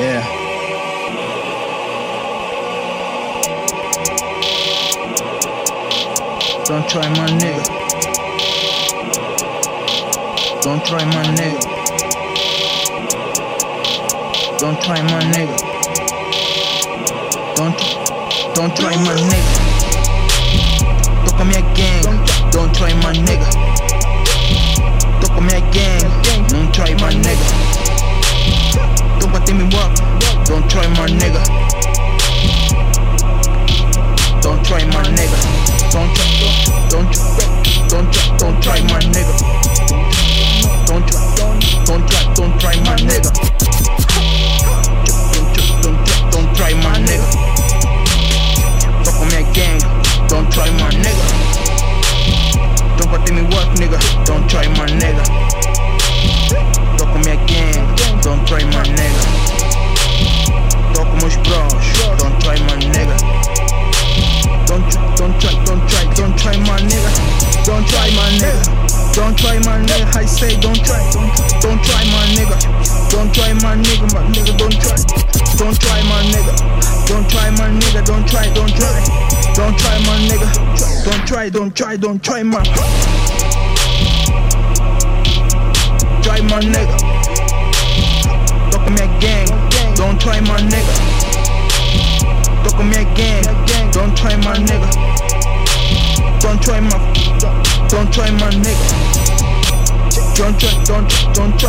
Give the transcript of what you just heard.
Yeah. Don't try my nigga. Don't try my nigga. Don't try my nigga. Don't don't try my nigga. Toca minha again. Don't try my nigga. Try my nigga. I say don't try, don't, don't try my nigga. Don't try my nigga, my nigga. Don't try, don't try my nigga. Don't try my nigga. Don't try, don't try, don't try my nigga. Don't try, don't try, don't try my. Try my nigga. Toca minha gang. Don't try my nigga. Toca minha gang. Don't try my nigga. Don't try my. Don't try my nigga. Don't try, don't, don't.